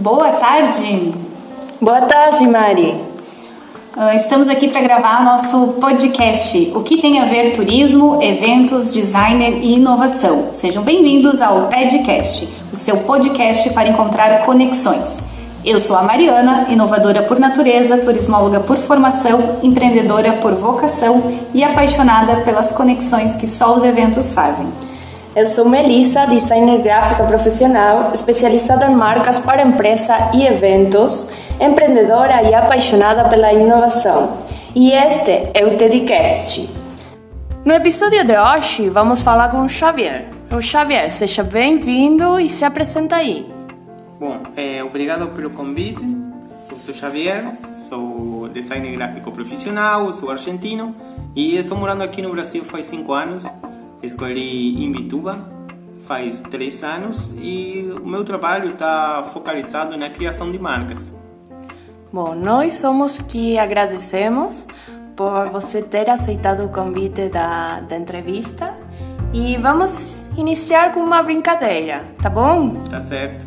Boa tarde. Boa tarde, Mari. Uh, estamos aqui para gravar nosso podcast, O que tem a ver turismo, eventos, designer e inovação. Sejam bem-vindos ao TEDcast, o seu podcast para encontrar conexões. Eu sou a Mariana, inovadora por natureza, turismóloga por formação, empreendedora por vocação e apaixonada pelas conexões que só os eventos fazem. Eu sou Melissa, designer gráfica profissional, especializada em marcas para empresa e eventos empreendedora e apaixonada pela inovação. E este é o TEDcast. No episódio de hoje, vamos falar com o Xavier. O Xavier, seja bem-vindo e se apresenta aí. Bom, é, obrigado pelo convite. Eu sou Xavier, sou designer gráfico profissional, sou argentino e estou morando aqui no Brasil faz cinco anos. Escolhi Imbituba faz três anos e o meu trabalho está focalizado na criação de marcas. Bom, nós somos que agradecemos por você ter aceitado o convite da, da entrevista e vamos iniciar com uma brincadeira, tá bom? Tá certo.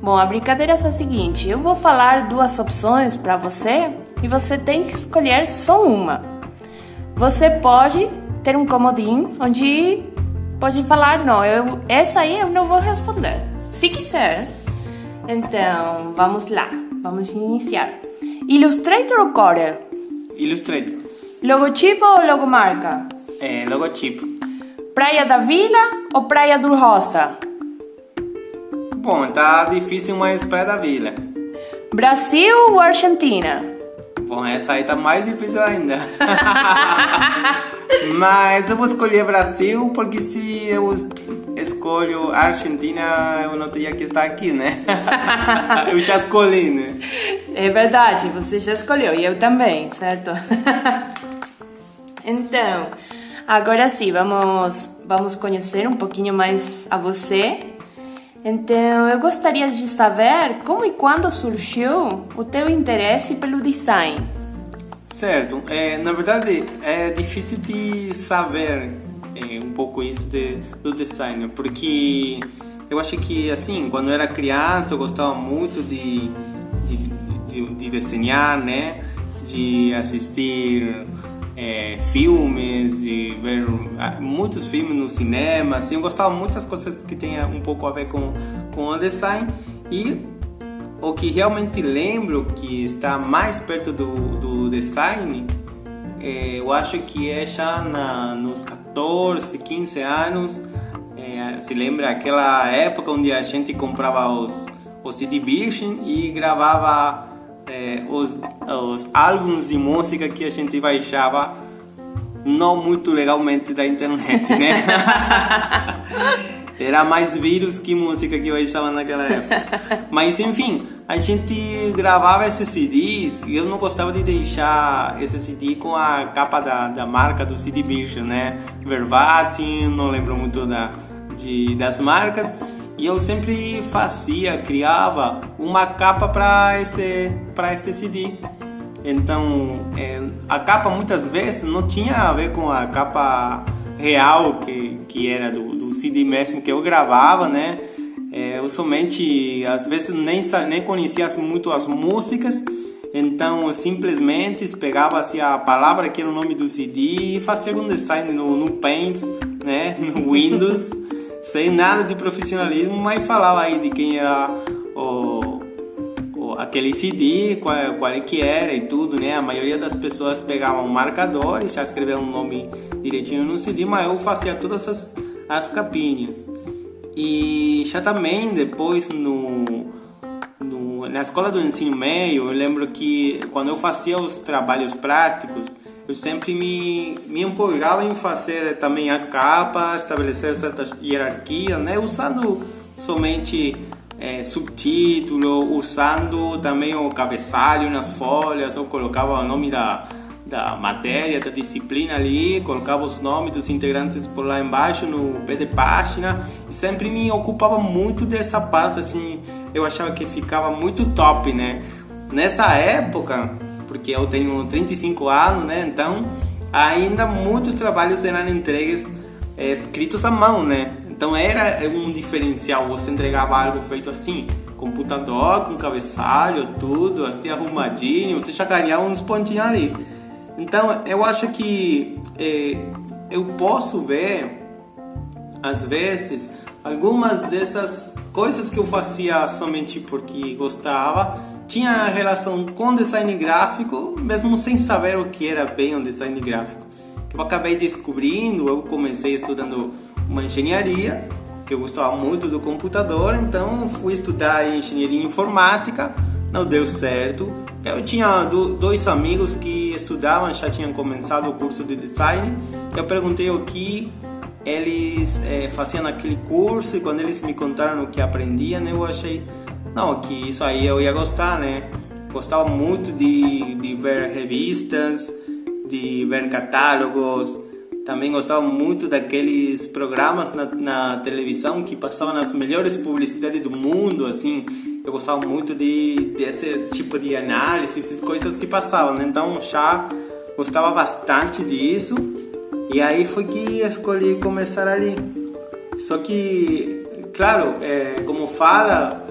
Bom, a brincadeira é a seguinte: eu vou falar duas opções para você e você tem que escolher só uma. Você pode ter um comodinho onde pode falar: não, eu, essa aí eu não vou responder. Se quiser. Então, vamos lá. Vamos iniciar. Illustrator ou Corel? Illustrator. Logotipo ou logomarca? É, logotipo. Praia da Vila ou Praia do Roça? Bom, tá difícil, mas Praia da Vila. Brasil ou Argentina? Bom, essa aí tá mais difícil ainda. mas eu vou escolher Brasil porque se eu escolho Argentina, eu não teria que estar aqui, né? eu já escolhi, né? É verdade, você já escolheu e eu também, certo? então, agora sim, vamos, vamos conhecer um pouquinho mais a você. Então, eu gostaria de saber como e quando surgiu o teu interesse pelo design. Certo, é, na verdade é difícil de saber é, um pouco isso de, do design, porque eu acho que assim, quando eu era criança eu gostava muito de, de, de, de desenhar, né? De assistir é, filmes e ver ah, muitos filmes no cinema, assim, eu gostava muito das coisas que tem um pouco a ver com, com o design e o que realmente lembro que está mais perto do, do design é, eu acho que é já na, nos 14, 15 anos. É, se lembra aquela época onde a gente comprava os, os CD Virgin e gravava é, os, os álbuns de música que a gente baixava não muito legalmente da internet, né? Era mais vírus que música que eu achava naquela época. Mas enfim, a gente gravava esses CDs e eu não gostava de deixar esse CD com a capa da, da marca do CD Vision, né? Verbatim, não lembro muito da, de, das marcas. E eu sempre fazia, criava uma capa para esse, esse CD. Então, é, a capa muitas vezes não tinha a ver com a capa real que, que era do, do CD mesmo que eu gravava, né? É, eu somente, às vezes, nem, nem conhecia muito as músicas, então simplesmente pegava assim, a palavra que era o nome do CD e fazia um design no, no Paint, né? no Windows, sem nada de profissionalismo, mas falava aí de quem era o aquele CD, qual, qual é que era e tudo, né? A maioria das pessoas pegavam um marcador e já escreviam o um nome direitinho no CD, mas eu fazia todas as, as capinhas. E já também depois no, no, na escola do ensino médio, eu lembro que quando eu fazia os trabalhos práticos, eu sempre me, me empolgava em fazer também a capa, estabelecer certas hierarquias, né? Usando somente é, subtítulo, usando também o cabeçalho nas folhas, eu colocava o nome da, da matéria, da disciplina ali, colocava os nomes dos integrantes por lá embaixo no pé de página, sempre me ocupava muito dessa parte, assim, eu achava que ficava muito top, né? Nessa época, porque eu tenho 35 anos, né? Então, ainda muitos trabalhos eram entregues é, escritos à mão, né? Então era um diferencial, você entregava algo feito assim, computador com cabeçalho, tudo assim arrumadinho, você chacoalhava uns pontinhos ali. Então eu acho que é, eu posso ver às vezes algumas dessas coisas que eu fazia somente porque gostava tinha relação com design gráfico, mesmo sem saber o que era bem um design gráfico. Eu acabei descobrindo, eu comecei estudando uma engenharia, que eu gostava muito do computador, então fui estudar engenharia informática, não deu certo. Eu tinha dois amigos que estudavam, já tinham começado o curso de design. Eu perguntei o que eles é, faziam naquele curso e quando eles me contaram o que aprendiam, eu achei não, que isso aí eu ia gostar, né? Gostava muito de, de ver revistas, de ver catálogos. Também gostava muito daqueles programas na, na televisão que passavam as melhores publicidades do mundo, assim. Eu gostava muito de desse tipo de análise, coisas que passavam. Né? Então já gostava bastante disso. E aí foi que escolhi começar ali. Só que, claro, é, como fala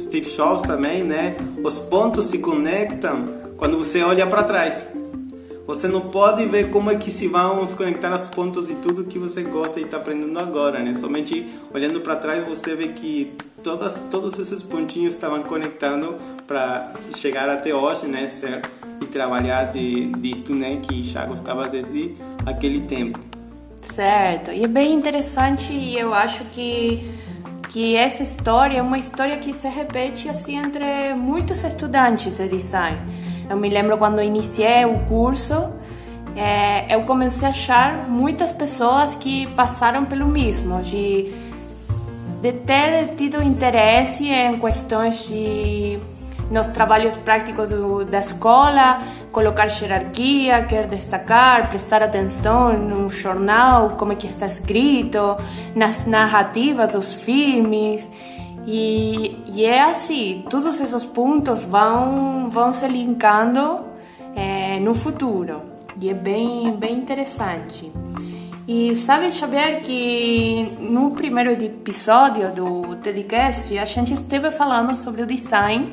Steve Jobs também, né? Os pontos se conectam quando você olha para trás. Você não pode ver como é que se vão se conectar os pontos e tudo que você gosta e está aprendendo agora, né? Somente olhando para trás você vê que todas, todos esses pontinhos estavam conectando para chegar até hoje, né? Ser, e trabalhar de, disto, né? Que já gostava desde aquele tempo. Certo. E é bem interessante e eu acho que que essa história é uma história que se repete assim entre muitos estudantes de design. Eu me lembro quando iniciei o curso, é, eu comecei a achar muitas pessoas que passaram pelo mesmo, de, de ter tido interesse em questões de nos trabalhos práticos do, da escola, colocar hierarquia, quer destacar, prestar atenção no jornal, como é que está escrito, nas narrativas dos filmes. E, e é assim, todos esses pontos vão, vão se linkando é, no futuro. E é bem, bem interessante. E sabe, Xavier, que no primeiro episódio do TEDcast a gente esteve falando sobre o design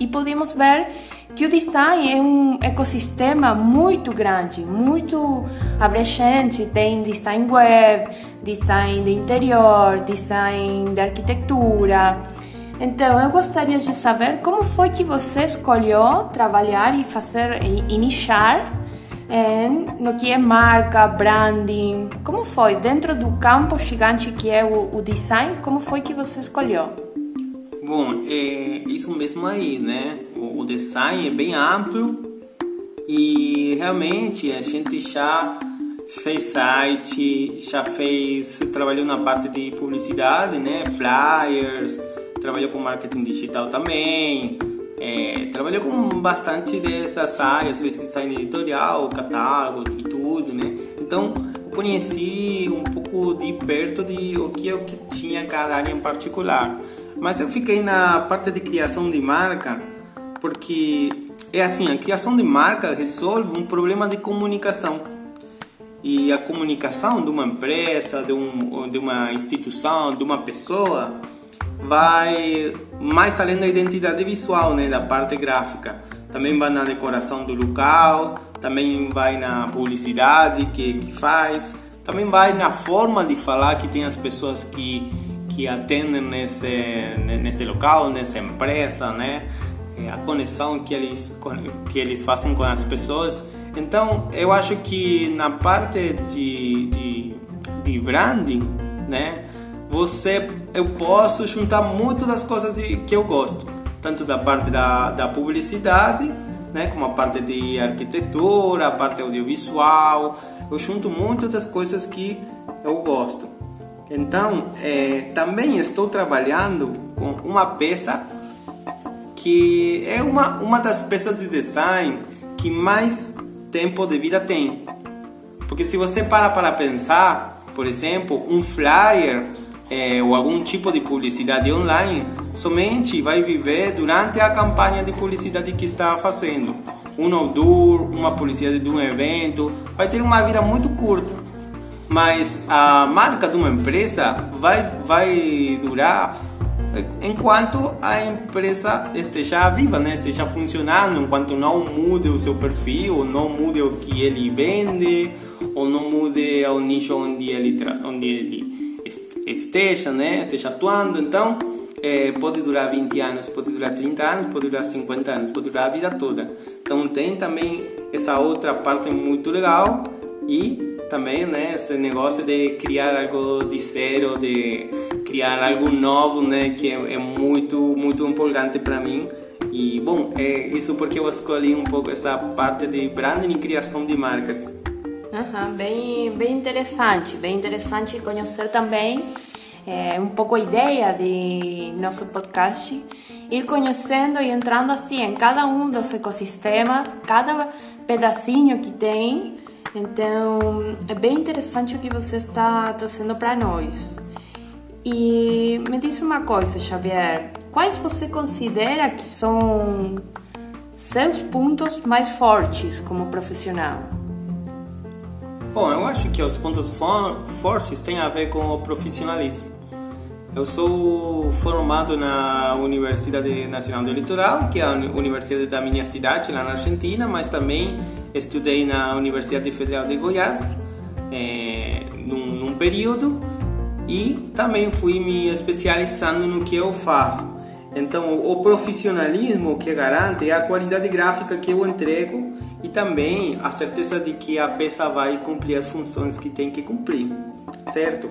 e podemos ver que o design é um ecossistema muito grande, muito abrangente. Tem design web, design de interior, design de arquitetura. Então, eu gostaria de saber como foi que você escolheu trabalhar e fazer e iniciar em, no que é marca, branding. Como foi dentro do campo gigante que é o, o design? Como foi que você escolheu? Bom, é isso mesmo aí, né? O, design é bem amplo e realmente a gente já fez site, já fez, trabalhou na parte de publicidade, né? Flyers, trabalhou com marketing digital também, é, trabalhou com bastante dessas áreas, fez design editorial, catálogo e tudo, né? Então, conheci um pouco de perto de o que, o que tinha cada área em particular. Mas eu fiquei na parte de criação de marca porque é assim, a criação de marca resolve um problema de comunicação. E a comunicação de uma empresa, de, um, de uma instituição, de uma pessoa, vai mais além da identidade visual, né, da parte gráfica. Também vai na decoração do local, também vai na publicidade que, que faz, também vai na forma de falar que tem as pessoas que que atendem nesse nesse local, nessa empresa, né? É, a conexão que eles que eles fazem com as pessoas. Então, eu acho que na parte de, de, de branding, né? Você, eu posso juntar muito das coisas que eu gosto, tanto da parte da, da publicidade, né? Como a parte de arquitetura, a parte audiovisual. Eu junto muito das coisas que eu gosto. Então, é, também estou trabalhando com uma peça que é uma, uma das peças de design que mais tempo de vida tem. Porque se você para para pensar, por exemplo, um flyer é, ou algum tipo de publicidade online, somente vai viver durante a campanha de publicidade que está fazendo. Um outdoor, uma publicidade de um evento, vai ter uma vida muito curta mas a marca de uma empresa vai, vai durar enquanto a empresa esteja viva, né? esteja funcionando, enquanto não mude o seu perfil, não mude o que ele vende, ou não mude o nicho onde ele, onde ele esteja, né? esteja atuando. Então, é, pode durar 20 anos, pode durar 30 anos, pode durar 50 anos, pode durar a vida toda. Então, tem também essa outra parte muito legal e também, né, esse negócio de criar algo de zero, de criar algo novo, né, que é, é muito, muito empolgante para mim. E, bom, é isso porque eu escolhi um pouco essa parte de branding e criação de marcas. Uhum, bem, bem interessante, bem interessante conhecer também é, um pouco a ideia de nosso podcast, ir conhecendo e entrando assim em cada um dos ecossistemas, cada pedacinho que tem então, é bem interessante o que você está trazendo para nós. E me diz uma coisa, Xavier: quais você considera que são seus pontos mais fortes como profissional? Bom, eu acho que os pontos for fortes têm a ver com o profissionalismo. Eu sou formado na Universidade Nacional do Litoral, que é a universidade da minha cidade, lá na Argentina, mas também estudei na Universidade Federal de Goiás, é, num, num período, e também fui me especializando no que eu faço. Então, o profissionalismo que garante é a qualidade gráfica que eu entrego e também a certeza de que a peça vai cumprir as funções que tem que cumprir, certo?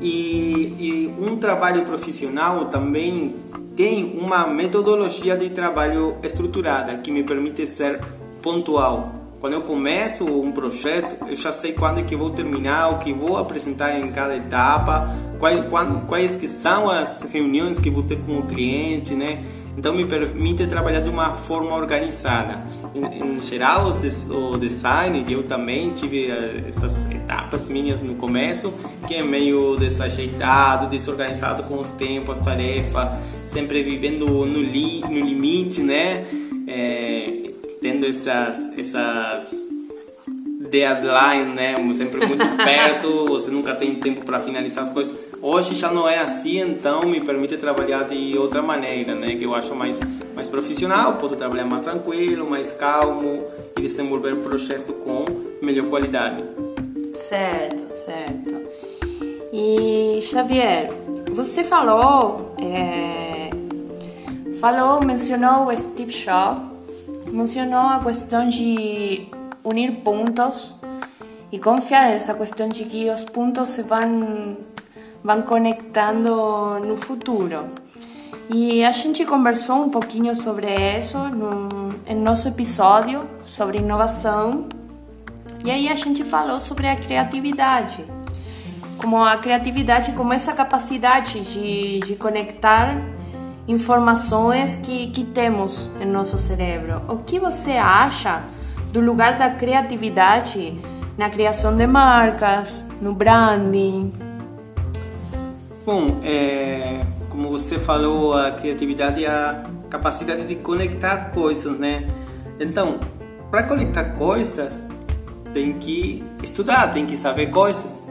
E, e um trabalho profissional também tem uma metodologia de trabalho estruturada que me permite ser pontual. Quando eu começo um projeto, eu já sei quando é que vou terminar, o que vou apresentar em cada etapa, quais, quais que são as reuniões que vou ter com o cliente, né? Então me permite trabalhar de uma forma organizada. Em, em geral, o design, eu também tive eh, essas etapas minhas no começo, que é meio desajeitado, desorganizado com os tempos, as tarefas, sempre vivendo no, li, no limite, né? É, tendo essas, essas deadline, né? Sempre muito perto, você nunca tem tempo para finalizar as coisas. Hoje já não é assim, então me permite trabalhar de outra maneira, né? Que eu acho mais mais profissional, posso trabalhar mais tranquilo, mais calmo e desenvolver o projeto com melhor qualidade. Certo, certo. E Xavier, você falou, é, falou, mencionou o Steve Jobs, mencionou a questão de unir pontos e confiar nessa questão de que os pontos se vão, vão conectando no futuro. E a gente conversou um pouquinho sobre isso no, em nosso episódio sobre inovação. E aí a gente falou sobre a criatividade. Como a criatividade, como essa capacidade de, de conectar informações que, que temos em nosso cérebro. O que você acha do lugar da criatividade na criação de marcas, no branding? Bom, é, como você falou, a criatividade é a capacidade de conectar coisas, né? Então, para conectar coisas, tem que estudar, tem que saber coisas.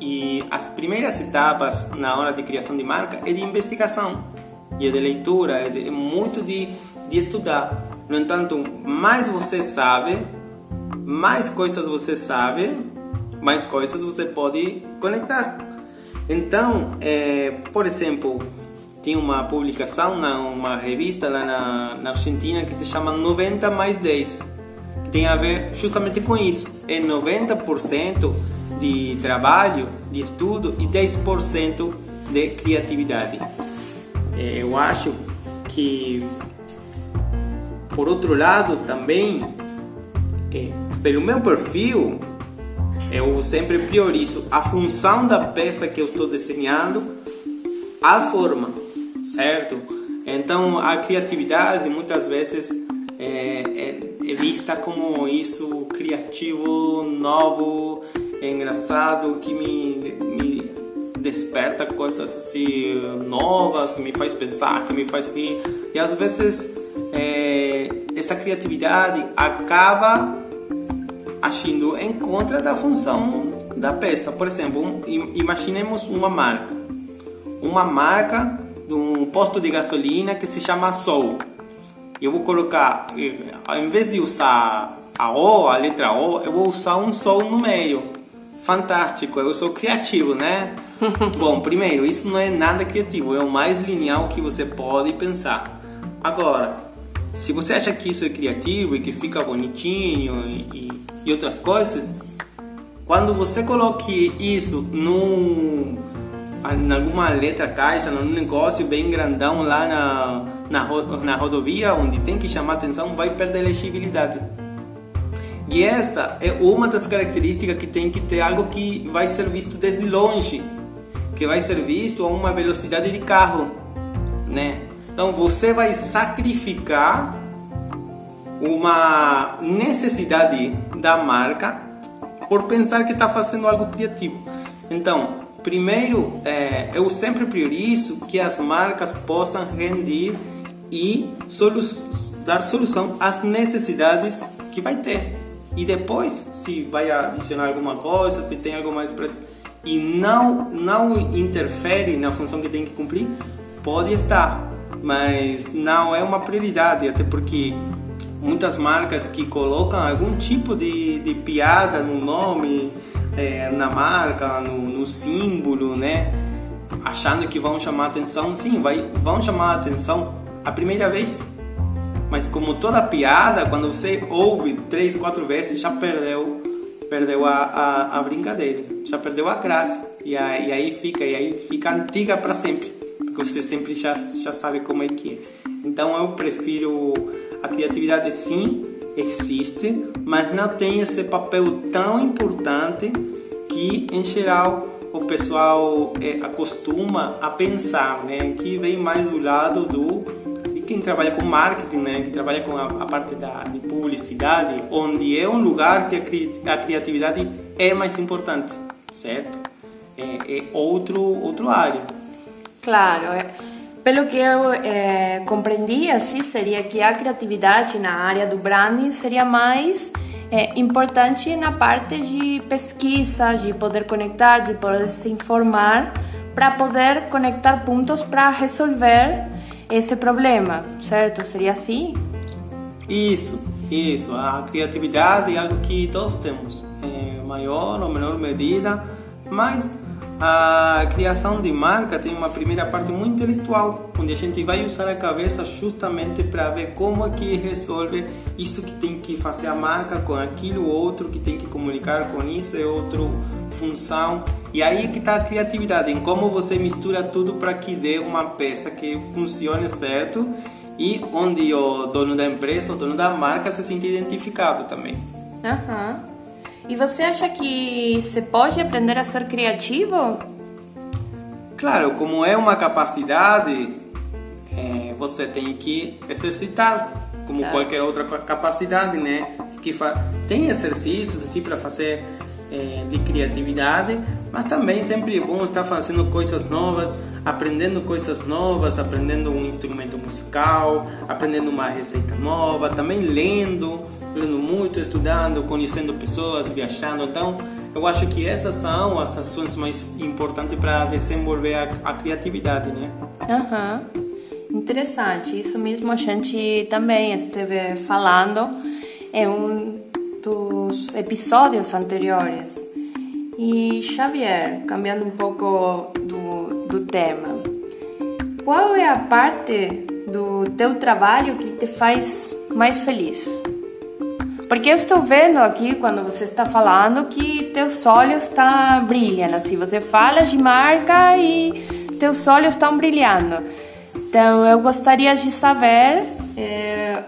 E as primeiras etapas na hora de criação de marca é de investigação e é de leitura, é, de, é muito de, de estudar. No entanto, mais você sabe, mais coisas você sabe, mais coisas você pode conectar. Então, é, por exemplo, tem uma publicação numa revista lá na, na Argentina que se chama 90 mais 10, que tem a ver justamente com isso. É 90% de trabalho, de estudo e 10% de criatividade. É, eu acho que por outro lado, também, é, pelo meu perfil, eu sempre priorizo a função da peça que eu estou desenhando, a forma, certo? Então, a criatividade muitas vezes é, é, é vista como isso criativo, novo, engraçado, que me, me desperta coisas assim novas, que me faz pensar, que me faz rir. E às vezes é, essa criatividade acaba agindo em contra da função da peça. Por exemplo, um, imaginemos uma marca. Uma marca de um posto de gasolina que se chama Sol. Eu vou colocar, eh, ao invés de usar a O, a letra O, eu vou usar um Sol no meio. Fantástico, eu sou criativo, né? Bom, primeiro, isso não é nada criativo, é o mais linear que você pode pensar. Agora, se você acha que isso é criativo e que fica bonitinho e, e, e outras coisas, quando você coloque isso em alguma letra caixa, num negócio bem grandão lá na, na, na rodovia, onde tem que chamar atenção, vai perder legibilidade. E essa é uma das características que tem que ter algo que vai ser visto desde longe, que vai ser visto a uma velocidade de carro, né? Então você vai sacrificar uma necessidade da marca por pensar que está fazendo algo criativo. Então, primeiro, é, eu sempre priorizo que as marcas possam render e solu dar solução às necessidades que vai ter. E depois, se vai adicionar alguma coisa, se tem algo mais para e não não interfere na função que tem que cumprir, pode estar mas não é uma prioridade, até porque muitas marcas que colocam algum tipo de, de piada no nome, é, na marca, no, no, símbolo, né? Achando que vão chamar atenção, sim, vai, vão chamar atenção a primeira vez. Mas como toda piada, quando você ouve três, quatro vezes, já perdeu, perdeu a, a, a brincadeira, já perdeu a graça. E aí, e aí fica, e aí fica antiga para sempre porque você sempre já, já sabe como é que é. Então eu prefiro a criatividade sim existe, mas não tem esse papel tão importante que em geral o pessoal é, acostuma a pensar, né? Que vem mais do lado do de quem trabalha com marketing, né? Que trabalha com a, a parte da de publicidade, onde é um lugar que a, a criatividade é mais importante, certo? É, é outro outro área. Claro, é. pelo que eu é, compreendi, assim, seria que a criatividade na área do branding seria mais é, importante na parte de pesquisa, de poder conectar, de poder se informar, para poder conectar pontos para resolver esse problema, certo? Seria assim? Isso, isso. A criatividade é algo que todos temos, em maior ou menor medida, mas a criação de marca tem uma primeira parte muito intelectual, onde a gente vai usar a cabeça justamente para ver como é que resolve isso que tem que fazer a marca com aquilo outro que tem que comunicar com isso e outra função. E aí é que está a criatividade, em como você mistura tudo para que dê uma peça que funcione certo e onde o dono da empresa, o dono da marca se sinta identificado também. Aham. Uhum. E você acha que se pode aprender a ser criativo? Claro, como é uma capacidade, é, você tem que exercitar, como claro. qualquer outra capacidade, né? Que tem exercícios assim para fazer é, de criatividade, mas também sempre é bom estar fazendo coisas novas, aprendendo coisas novas, aprendendo um instrumento musical, aprendendo uma receita nova, também lendo, lendo muito, estudando, conhecendo pessoas, viajando. Então, eu acho que essas são as ações mais importantes para desenvolver a, a, criatividade, né? Aham. Uhum. Interessante. Isso mesmo a gente também esteve falando em um dos episódios anteriores. E Xavier, cambiando um pouco do, do tema, qual é a parte do teu trabalho que te faz mais feliz? Porque eu estou vendo aqui, quando você está falando, que teus olhos estão brilhando. Assim, você fala de marca e teus olhos estão brilhando. Então, eu gostaria de saber é,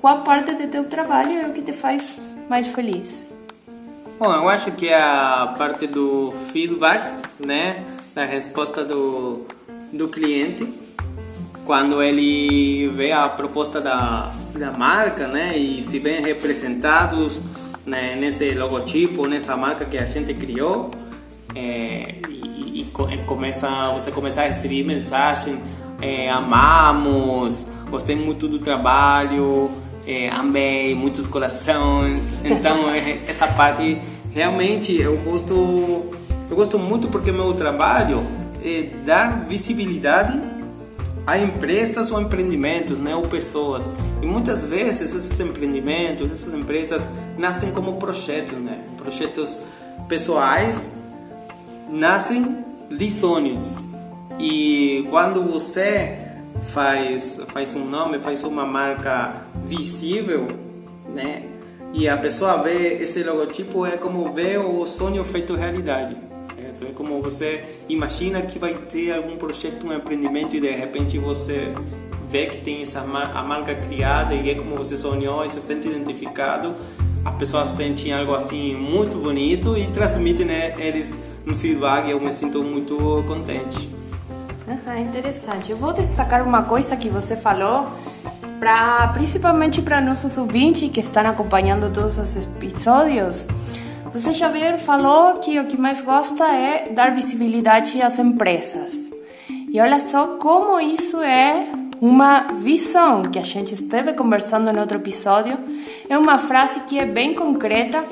qual parte do teu trabalho é o que te faz mais feliz. Bom, eu acho que a parte do feedback, né? Da resposta do, do cliente quando ele vê a proposta da, da marca, né, e se vê representados né, nesse logotipo, nessa marca que a gente criou, é, e, e, começa, você começa a receber mensagem, é, amamos, gostei muito do trabalho, é, amei, muitos corações. Então é, essa parte realmente eu gosto, eu gosto muito porque meu trabalho é dar visibilidade a empresas ou empreendimentos, né, ou pessoas. E muitas vezes esses empreendimentos, essas empresas nascem como projetos, né, projetos pessoais, nascem de sonhos. E quando você faz faz um nome, faz uma marca visível, né, e a pessoa vê esse logotipo é como ver o sonho feito realidade certo? É como você imagina que vai ter algum projeto, um empreendimento e de repente você vê que tem essa a marca criada e é como você sonhou e se sente identificado. As pessoas sentem algo assim muito bonito e transmitem né, eles no feedback eu me sinto muito contente. Ah, interessante. Eu vou destacar uma coisa que você falou, pra, principalmente para nossos ouvintes que estão acompanhando todos os episódios. Você, Xavier, falou que o que mais gosta é dar visibilidade às empresas. E olha só como isso é uma visão que a gente esteve conversando no outro episódio. É uma frase que é bem concreta,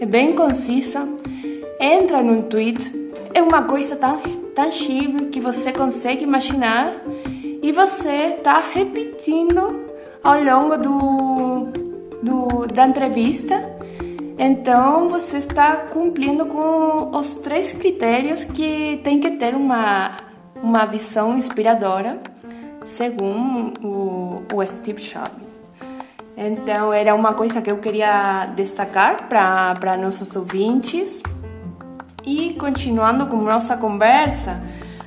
é bem concisa, entra num tweet, é uma coisa tão tangível que você consegue imaginar e você está repetindo ao longo do, do, da entrevista então você está cumprindo com os três critérios que tem que ter uma, uma visão inspiradora, segundo o, o Steve Jobs. Então era uma coisa que eu queria destacar para nossos ouvintes. E continuando com nossa conversa,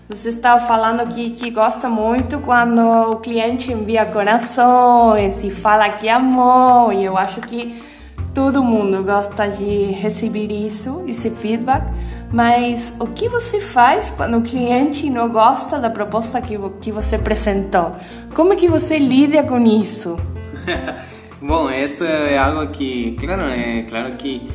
você estava falando que, que gosta muito quando o cliente envia corações e fala que amou, e eu acho que Todo mundo gosta de receber isso, esse feedback, mas o que você faz quando o cliente não gosta da proposta que, que você apresentou? Como é que você lida com isso? Bom, isso é algo que, claro, é claro que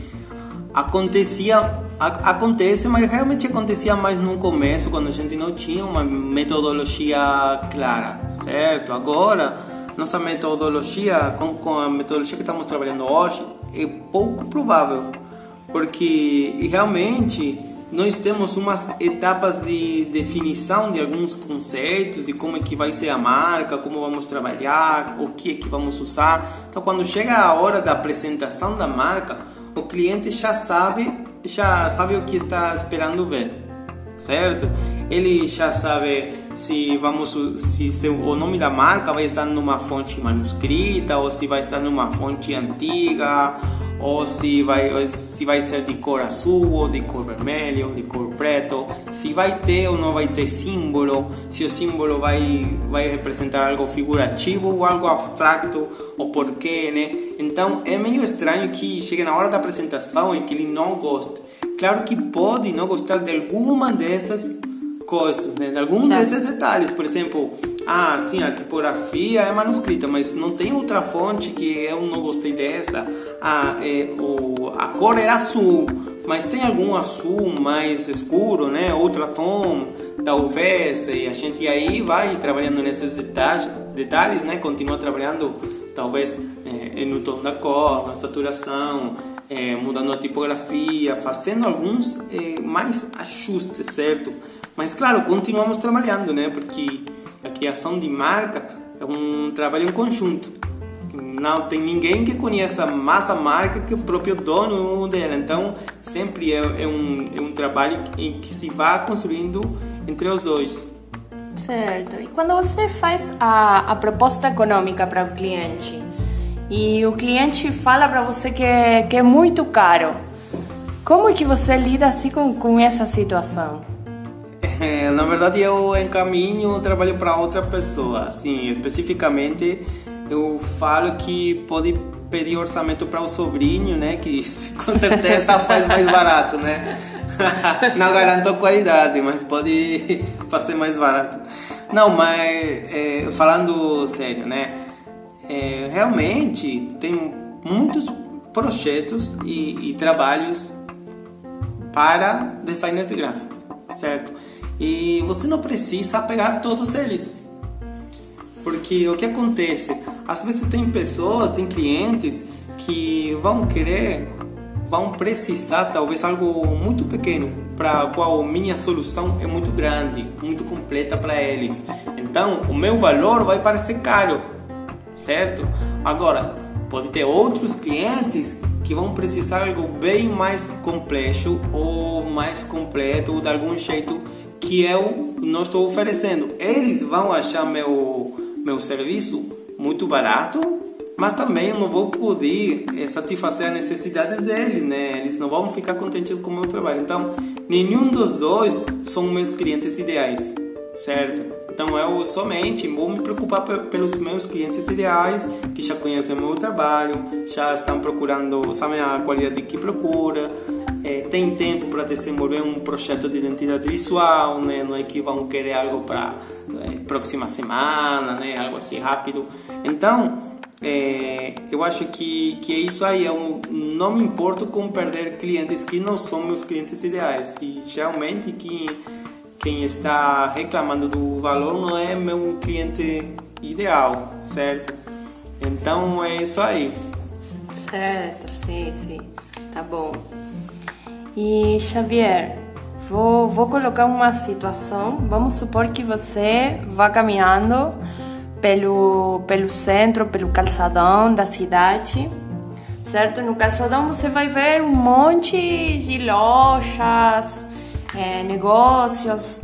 acontecia acontece, mas realmente acontecia mais no começo, quando a gente não tinha uma metodologia clara, certo? Agora, nossa metodologia, com, com a metodologia que estamos trabalhando hoje, é pouco provável, porque realmente nós temos umas etapas de definição de alguns conceitos e como é que vai ser a marca, como vamos trabalhar, o que é que vamos usar. Então, quando chega a hora da apresentação da marca, o cliente já sabe, já sabe o que está esperando ver certo? Ele já sabe se vamos se, se, o nome da marca vai estar numa fonte manuscrita ou se vai estar numa fonte antiga ou se vai se vai ser de cor azul ou de cor vermelho ou de cor preto, se vai ter ou não vai ter símbolo, se o símbolo vai vai representar algo figurativo ou algo abstrato ou porquê, né? Então é meio estranho que chegue na hora da apresentação e que ele não goste Claro que pode não gostar de alguma dessas coisas, né? de algum desses detalhes. Por exemplo, ah, sim, a tipografia é manuscrita, mas não tem outra fonte que eu não gostei dessa. Ah, é, o, a cor era azul, mas tem algum azul mais escuro, né? Outro tom, talvez. E a gente aí vai trabalhando nesses detalhes, detalhes né? Continua trabalhando, talvez, é, no tom da cor, na saturação é, mudando a tipografia, fazendo alguns é, mais ajustes, certo? Mas claro, continuamos trabalhando, né? Porque a criação de marca é um trabalho em conjunto. Não tem ninguém que conheça mais a marca que o próprio dono dela. Então, sempre é, é um, é um trabalho em que se vai construindo entre os dois. Certo. E quando você faz a, a proposta econômica para o cliente, e o cliente fala para você que é, que é muito caro. Como que você lida assim com, com essa situação? É, na verdade, eu encaminho o trabalho para outra pessoa. Assim, especificamente, eu falo que pode pedir orçamento para o sobrinho, né? Que com certeza faz mais barato, né? Não garanto a qualidade, mas pode fazer mais barato. Não, mas é, falando sério, né? é, realmente tem muitos projetos e, e trabalhos para designers gráficos, certo? E você não precisa pegar todos eles. Porque o que acontece? Às vezes tem pessoas, tem clientes que vão querer vão precisar talvez algo muito pequeno para qual minha solução é muito grande, muito completa para eles. Então, o meu valor vai parecer caro, certo? Agora, pode ter outros clientes que vão precisar algo bem mais complexo ou mais completo ou de algum jeito que eu não estou oferecendo. Eles vão achar meu meu serviço muito barato, mas também eu não vou poder é, satisfazer as necessidades deles, né? Eles não vão ficar contentes com o meu trabalho. Então, nenhum dos dois são meus clientes ideais, certo? Então, eu somente vou me preocupar pelos meus clientes ideais, que já conhecem o meu trabalho, já estão procurando, sabem a qualidade que procura, é, tem tempo para desenvolver um projeto de identidade visual, né? não é que vão querer algo para é, próxima semana, né? algo assim rápido. Então, é, eu acho que, que é isso aí. Eu não me importo com perder clientes que não são meus clientes ideais. Se realmente quem, quem está reclamando do valor não é meu cliente ideal, certo? Então é isso aí. Certo, sim, sim. Tá bom. E Xavier, vou, vou colocar uma situação. Vamos supor que você vá caminhando pelo, pelo centro, pelo calçadão da cidade, certo? No calçadão você vai ver um monte de lojas, é, negócios,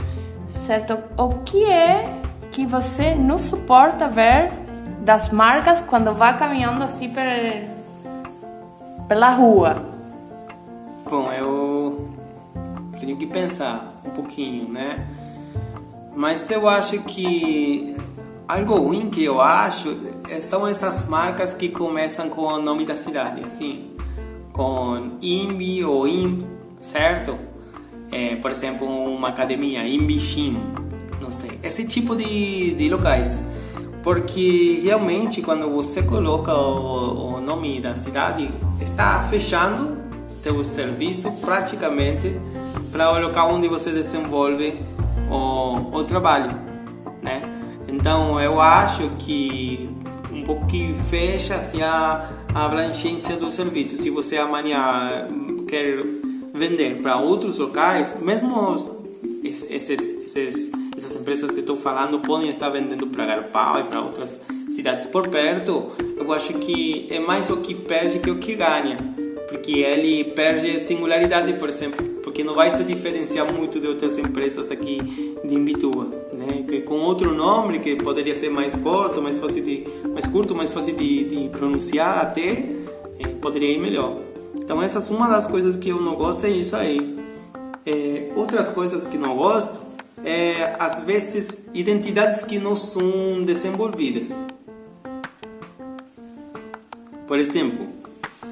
certo? O que é que você não suporta ver das marcas quando vai caminhando assim per, pela rua? Bom, eu tenho que pensar um pouquinho, né? Mas eu acho que algo ruim que eu acho é, são essas marcas que começam com o nome da cidade, assim, com IMB ou IMB, certo? É, por exemplo, uma academia, IMBICHIM, não sei. Esse tipo de, de locais. Porque realmente quando você coloca o, o nome da cidade, está fechando teu serviço praticamente para o local onde você desenvolve o, o trabalho, né? Então eu acho que um pouco que fecha assim, a, a abrangência do serviço. Se você amanhã quer vender para outros locais, mesmo esses, esses, essas empresas que estou falando podem estar vendendo para Garpal e para outras cidades por perto, eu acho que é mais o que perde que o que ganha porque ele perde singularidade, por exemplo, porque não vai se diferenciar muito de outras empresas aqui de Imbituba, né? Que com outro nome que poderia ser mais curto, mais fácil de mais curto, mais fácil de, de pronunciar até, é, poderia ir melhor. Então essas uma das coisas que eu não gosto é isso aí. É, outras coisas que não gosto é às vezes identidades que não são desenvolvidas. Por exemplo,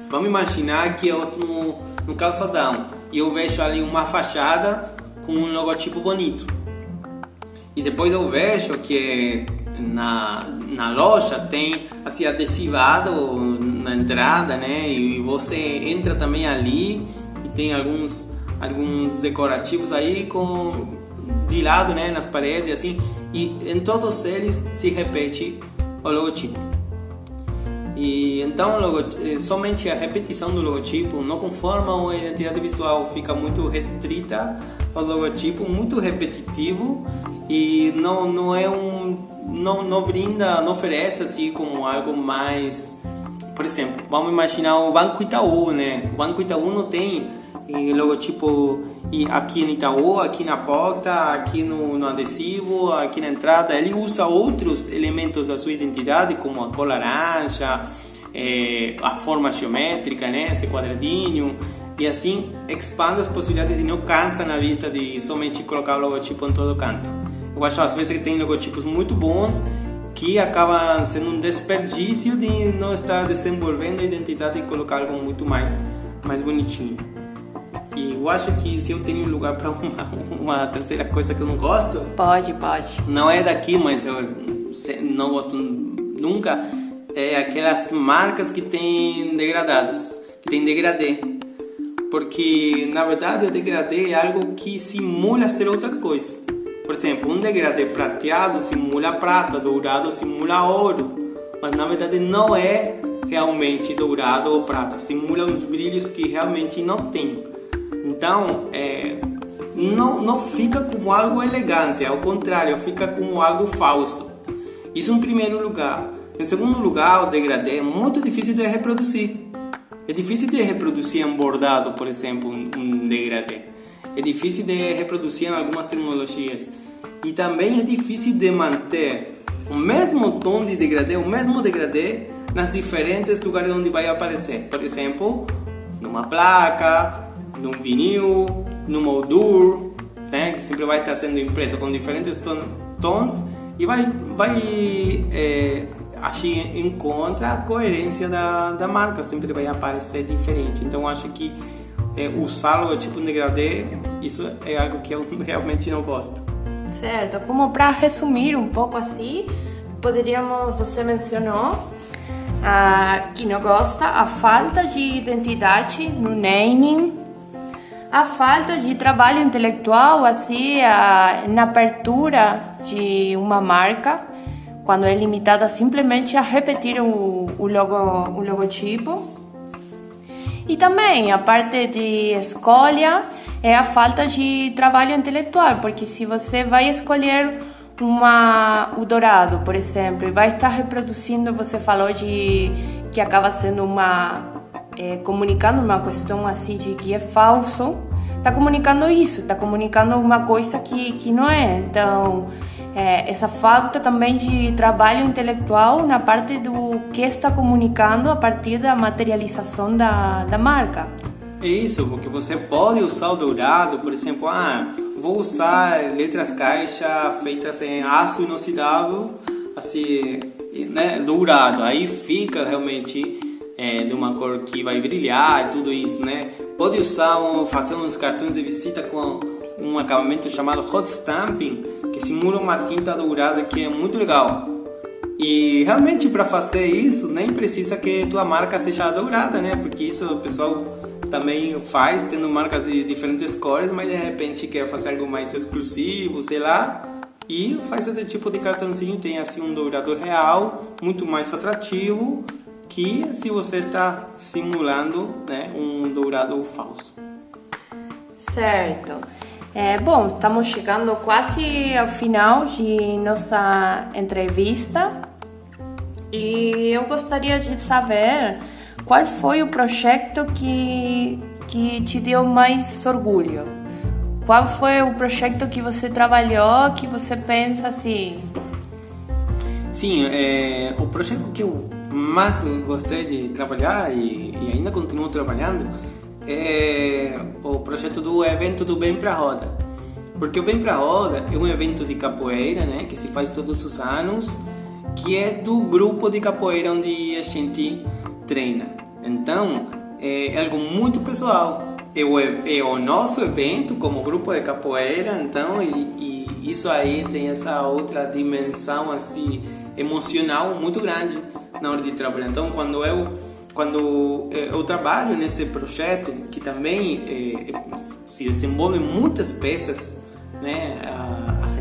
Vamos imaginar que eu estou no, no calçadão e eu vejo ali uma fachada com um logotipo bonito. E depois eu vejo que na, na loja tem assim adesivado na entrada, né? E você entra também ali e tem alguns alguns decorativos aí com de lado, né, nas paredes assim, e em todos eles se repete o logotipo. E então eh, somente a repetição do logotipo não conforma uma identidade visual, fica muito restrita ao logotipo, muito repetitivo e não não é um não não brinda, não oferece assim como algo mais por exemplo, vamos imaginar o Banco Itaú, né? O Banco Itaú não tem eh, logotipo aqui no Itaú, aqui na porta, aqui no, no, adesivo, aqui na entrada. Ele usa outros elementos da sua identidade, como a cor laranja, é, a forma geométrica, né? esse quadradinho, e assim expande as possibilidades e não cansa na vista de somente colocar o logotipo em todo canto. Eu acho às vezes que tem logotipos muito bons que acabam sendo um desperdício de não estar desenvolvendo a identidade e colocar algo muito mais, mais bonitinho. E eu acho que se eu tenho lugar para uma, uma terceira coisa que eu não gosto. Pode, pode. Não é daqui, mas eu não gosto nunca. É aquelas marcas que têm degradados, que tem degradê. Porque na verdade o degradê é algo que simula ser outra coisa. Por exemplo, um degradê prateado simula prata, dourado simula ouro. Mas na verdade não é realmente dourado ou prata, simula os brilhos que realmente não tem. Então, é, não, não fica como algo elegante, ao contrário, fica como algo falso. Isso em primeiro lugar. Em segundo lugar, o degradê é muito difícil de reproduzir. É difícil de reproduzir em bordado, por exemplo, um degradê. É difícil de reproduzir em algumas tecnologias. E também é difícil de manter o mesmo tom de degradê, o mesmo degradê nas diferentes lugares onde vai aparecer. Por exemplo, numa placa, num vinil, no moldura, né, que sempre vai estar sendo impresso com diferentes ton tons e vai, vai é, que encontra a coerência da, da marca, sempre vai aparecer diferente. Então acho que é, usar o tipo degradê, isso é algo que eu realmente não gosto. Certo, como para resumir um pouco assim, poderíamos, você mencionou ah, que não gosta a falta de identidade no naming a falta de trabalho intelectual, assim, a, na abertura de uma marca, quando é limitada simplesmente a repetir o, o, logo, o logotipo. E também a parte de escolha é a falta de trabalho intelectual, porque se você vai escolher uma, o dourado, por exemplo, e vai estar reproduzindo, você falou de que acaba sendo uma é, comunicando uma questão assim de que é falso, está comunicando isso, está comunicando uma coisa que, que não é. Então, é, essa falta também de trabalho intelectual na parte do que está comunicando a partir da materialização da, da marca. É isso, porque você pode usar o dourado, por exemplo, ah, vou usar letras caixa feitas em aço inoxidável, assim, né, dourado. Aí fica realmente é, de uma cor que vai brilhar e tudo isso, né? Pode usar, um, fazer uns cartões de visita com um acabamento chamado hot stamping, que simula uma tinta dourada que é muito legal. E realmente para fazer isso nem precisa que tua marca seja dourada, né? Porque isso o pessoal também faz tendo marcas de diferentes cores, mas de repente quer fazer algo mais exclusivo, sei lá, e faz esse tipo de cartãozinho, tem assim um dourado real, muito mais atrativo que se você está simulando né, um dourado falso. Certo. É, bom, estamos chegando quase ao final de nossa entrevista e eu gostaria de saber qual foi o projeto que, que te deu mais orgulho. Qual foi o projeto que você trabalhou que você pensa assim? Sim, é, o projeto que eu mais gostei de trabalhar e, e ainda continuo trabalhando é o projeto do evento do Bem Pra Roda. Porque o Bem Pra Roda é um evento de capoeira, né, que se faz todos os anos, que é do grupo de capoeira onde a gente treina. Então, é algo muito pessoal. É o, é o nosso evento como grupo de capoeira, então, e, e isso aí tem essa outra dimensão assim emocional muito grande na hora de trabalhar. Então, quando eu quando eh, eu trabalho nesse projeto que também é, se desenvolve muitas peças, né, as,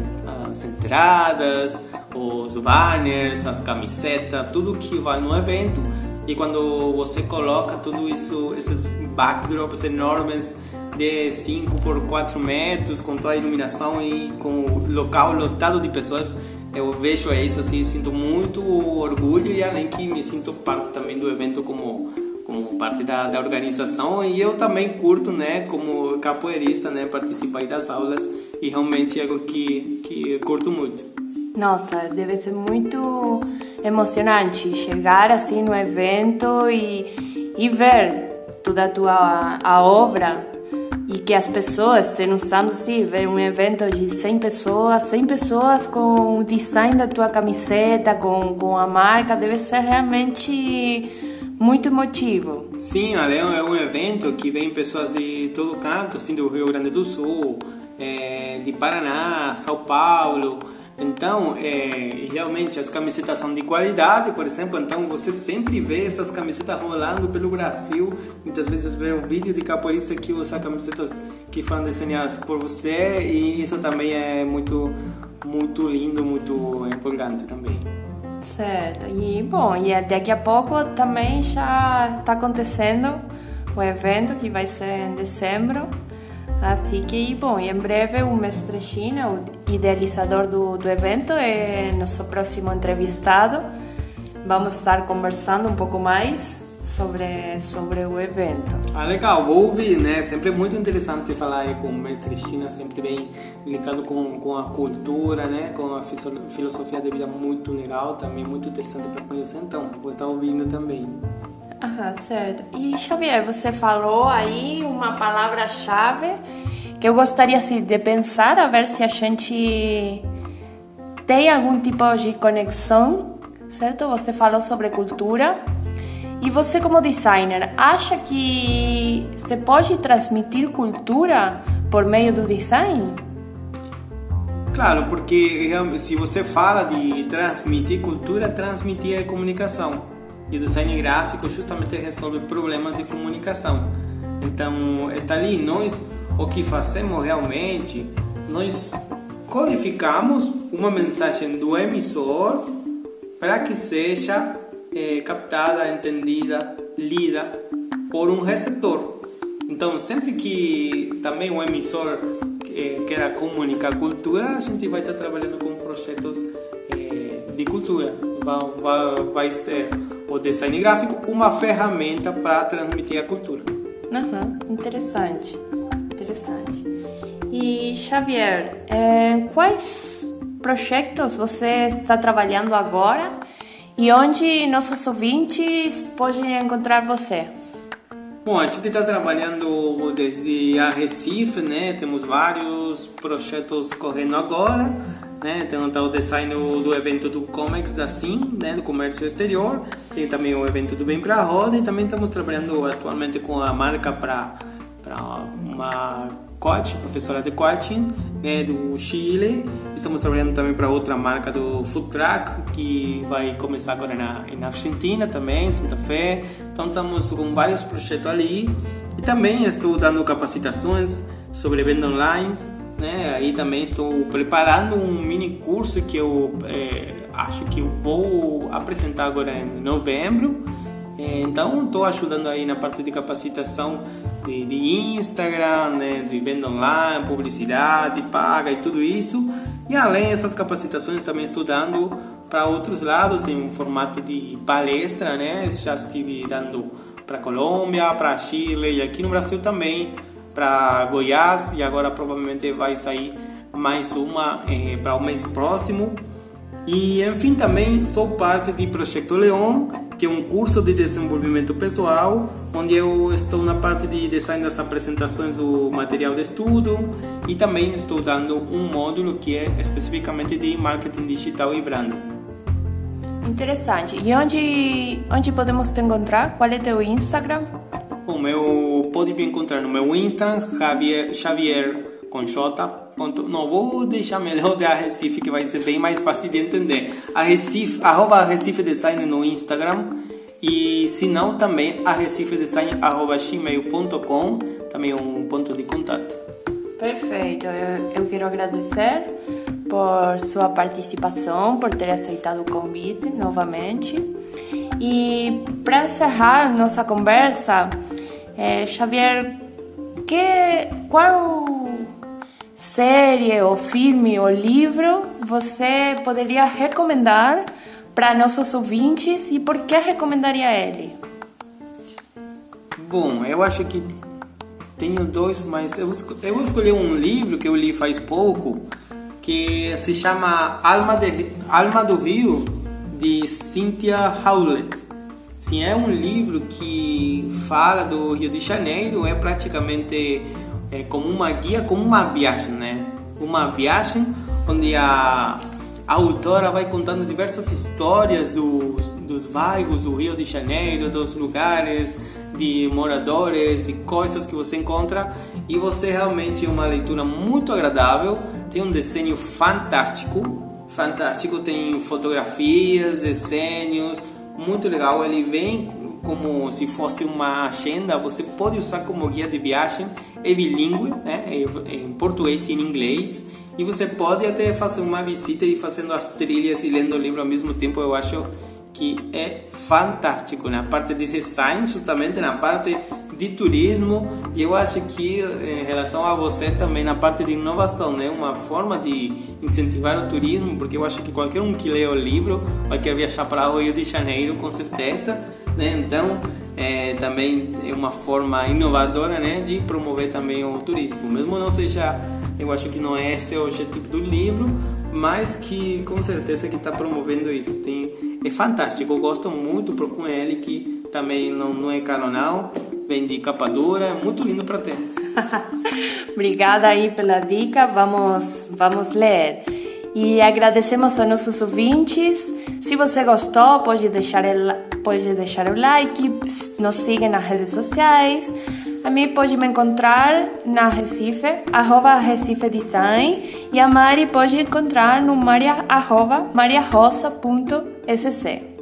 as entradas, os banners, as camisetas, tudo que vai no evento e quando você coloca tudo isso, esses backdrops enormes de 5 por 4 metros, com toda a iluminação e com o local lotado de pessoas, eu vejo isso assim, sinto muito orgulho e além que me sinto parte também do evento como como parte da, da organização. E eu também curto, né, como capoeirista, né, participar das aulas. E realmente é algo que que curto muito. Nossa, deve ser muito emocionante chegar assim no evento e, e ver toda a tua a obra e que as pessoas usando, se ver um evento de 100 pessoas, 100 pessoas com o design da tua camiseta, com, com a marca, deve ser realmente muito emotivo. Sim, Leão é um evento que vem pessoas de todo canto, assim, do Rio Grande do Sul, é, de Paraná, São Paulo, então, é, realmente as camisetas são de qualidade, por exemplo, então você sempre vê essas camisetas rolando pelo Brasil. Muitas vezes vê um vídeo de capoeirista que usa camisetas que foram desenhadas por você e isso também é muito muito lindo, muito empolgante também. Certo. E bom, e daqui a pouco também já está acontecendo o evento que vai ser em dezembro. Assim que, bom, em breve o mestre China, o idealizador do, do evento, é nosso próximo entrevistado. Vamos estar conversando um pouco mais sobre, sobre o evento. Ah, legal, vou ouvir, né? Sempre muito interessante falar com o mestre China, sempre bem ligado com, com a cultura, né? Com a filosofia de vida muito legal, também muito interessante para conhecer, então vou estar ouvindo também. Aham, certo. E Xavier, você falou aí uma palavra-chave que eu gostaria assim, de pensar, a ver se a gente tem algum tipo de conexão, certo? Você falou sobre cultura. E você, como designer, acha que você pode transmitir cultura por meio do design? Claro, porque se você fala de transmitir cultura, transmitir é comunicação. E design gráfico justamente resolve problemas de comunicação. Então, está ali, nós, o que fazemos realmente, nós codificamos uma mensagem do emissor para que seja é, captada, entendida, lida por um receptor. Então, sempre que também o emissor é, queira comunicar cultura, a gente vai estar trabalhando com projetos é, de cultura. Vai, vai, vai ser o design gráfico uma ferramenta para transmitir a cultura. Uhum, interessante, interessante. E Xavier, é, quais projetos você está trabalhando agora e onde nossos ouvintes podem encontrar você? Bom, a gente está trabalhando desde a Recife, né? Temos vários projetos correndo agora né? Tem o design do evento do Comex da Sim, né? Do comércio exterior. Tem também o evento do Bem para Roda e também estamos trabalhando atualmente com a marca para uma coach, professora de coaching, né, do Chile. Estamos trabalhando também para outra marca do Food Truck, que vai começar agora na, na Argentina também, Santa Fé. Então estamos com vários projetos ali. E também estou dando capacitações sobre venda online, né? Aí também estou preparando um mini curso que eu é, acho que vou apresentar agora em novembro. É, então estou ajudando aí na parte de capacitação de, de Instagram, né? de venda online, publicidade paga e tudo isso. E além dessas capacitações também estou dando para outros lados em formato de palestra, né? Já estive dando para Colômbia, para Chile e aqui no Brasil também para Goiás e agora provavelmente vai sair mais uma eh, para o mês próximo. E enfim, também sou parte do Projeto Leão, que é um curso de desenvolvimento pessoal, onde eu estou na parte de design das apresentações do material de estudo e também estou dando um módulo que é especificamente de marketing digital e branding. Interessante. E onde, onde podemos te encontrar? Qual é teu Instagram? O meu pode me encontrar no meu Instagram, Javier, Xavier com J. Ponto, não, vou deixar melhor de Recife, que vai ser bem mais fácil de entender. A Recife, arroba Recife Design no Instagram. E se não, também a recifedesign.gmail.com, também um ponto de contato. Perfeito, eu, eu quero agradecer por sua participação, por ter aceitado o convite novamente. E para encerrar nossa conversa, é, Xavier, que, qual série, ou filme, ou livro você poderia recomendar para nossos ouvintes e por que recomendaria ele? Bom, eu acho que tenho dois, mas eu, eu vou escolher um livro que eu li faz pouco, que se chama Alma, de, Alma do Rio, de Cynthia Howlett. Sim, é um livro que fala do Rio de Janeiro, é praticamente é, como uma guia, como uma viagem, né? Uma viagem onde a, a autora vai contando diversas histórias dos, dos bairros do Rio de Janeiro, dos lugares, de moradores, de coisas que você encontra e você realmente é uma leitura muito agradável, tem um desenho fantástico, fantástico, tem fotografias, desenhos, muito legal. Ele vem como se fosse uma agenda, você pode usar como guia de viagem, é bilíngue, né? Em português e em inglês, e você pode até fazer uma visita e fazendo as trilhas e lendo o livro ao mesmo tempo, eu acho que é fantástico na parte de design, justamente na parte de turismo. E eu acho que em relação a vocês também na parte de inovação, né, uma forma de incentivar o turismo, porque eu acho que qualquer um que lê o livro vai querer viajar para o Rio de Janeiro com certeza, né? Então é, também é uma forma inovadora, né, de promover também o turismo, mesmo não seja, eu acho que não é esse o objetivo do livro, mas que com certeza que está promovendo isso. Tem, é fantástico, eu gosto muito, procure ele que também não, não é caro não, vem de capa dura, é muito lindo para ter. Obrigada aí pela dica, vamos, vamos ler. E agradecemos aos nossos ouvintes. Se você gostou, pode deixar, pode deixar o like, nos siga nas redes sociais. A mim pode me encontrar na Recife, arroba Recife Design, e a Mari pode encontrar no maria, arroba mariarosa.sc.